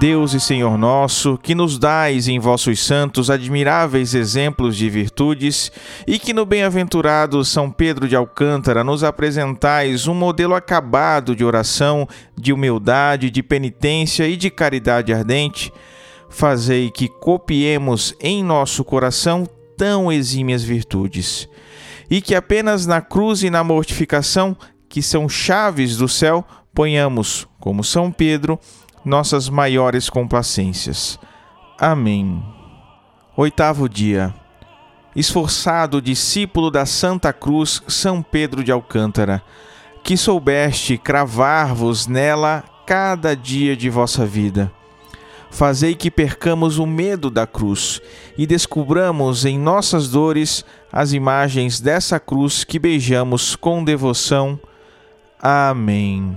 Deus e Senhor nosso, que nos dais em vossos santos admiráveis exemplos de virtudes e que no bem-aventurado São Pedro de Alcântara nos apresentais um modelo acabado de oração, de humildade, de penitência e de caridade ardente, fazei que copiemos em nosso coração tão exímias virtudes e que apenas na cruz e na mortificação, que são chaves do céu, ponhamos, como São Pedro, nossas maiores complacências. Amém. Oitavo dia. Esforçado discípulo da Santa Cruz, São Pedro de Alcântara, que soubeste cravar-vos nela cada dia de vossa vida. Fazei que percamos o medo da cruz e descubramos em nossas dores as imagens dessa cruz que beijamos com devoção. Amém.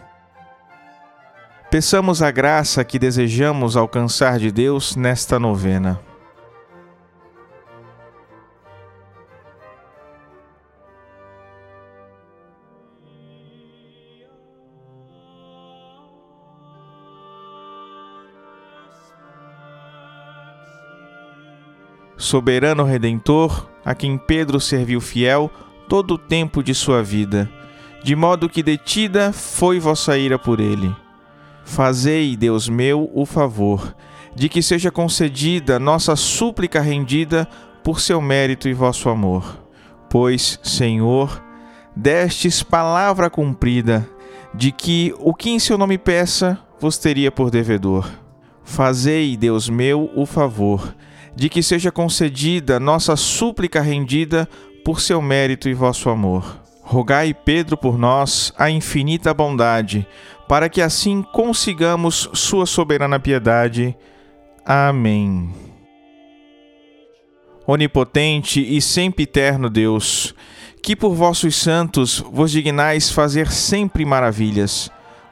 Peçamos a graça que desejamos alcançar de Deus nesta novena. Soberano Redentor, a quem Pedro serviu fiel todo o tempo de sua vida, de modo que detida foi vossa ira por ele Fazei, Deus meu, o favor de que seja concedida nossa súplica rendida por seu mérito e vosso amor. Pois, Senhor, destes palavra cumprida, de que o que em seu nome peça, vos teria por devedor. Fazei, Deus meu, o favor de que seja concedida nossa súplica rendida por seu mérito e vosso amor. Rogai, Pedro, por nós a infinita bondade, para que assim consigamos Sua soberana piedade. Amém. Onipotente e sempre eterno Deus, que por vossos santos vos dignais fazer sempre maravilhas,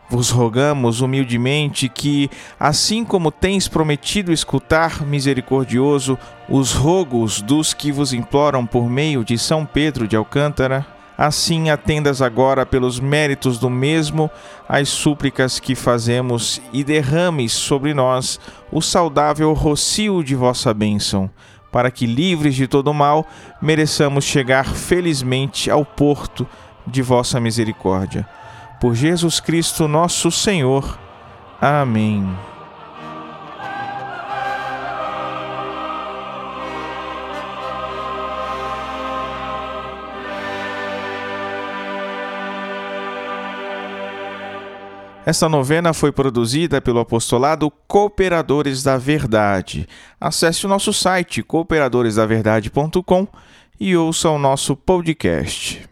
vos rogamos humildemente que, assim como tens prometido escutar misericordioso os rogos dos que vos imploram por meio de São Pedro de Alcântara, assim atendas agora pelos méritos do mesmo as súplicas que fazemos e derrames sobre nós o saudável rocio de vossa bênção, para que, livres de todo mal, mereçamos chegar felizmente ao porto de vossa misericórdia. Por Jesus Cristo, nosso Senhor. Amém. Esta novena foi produzida pelo apostolado Cooperadores da Verdade. Acesse o nosso site cooperadoresdaverdade.com e ouça o nosso podcast.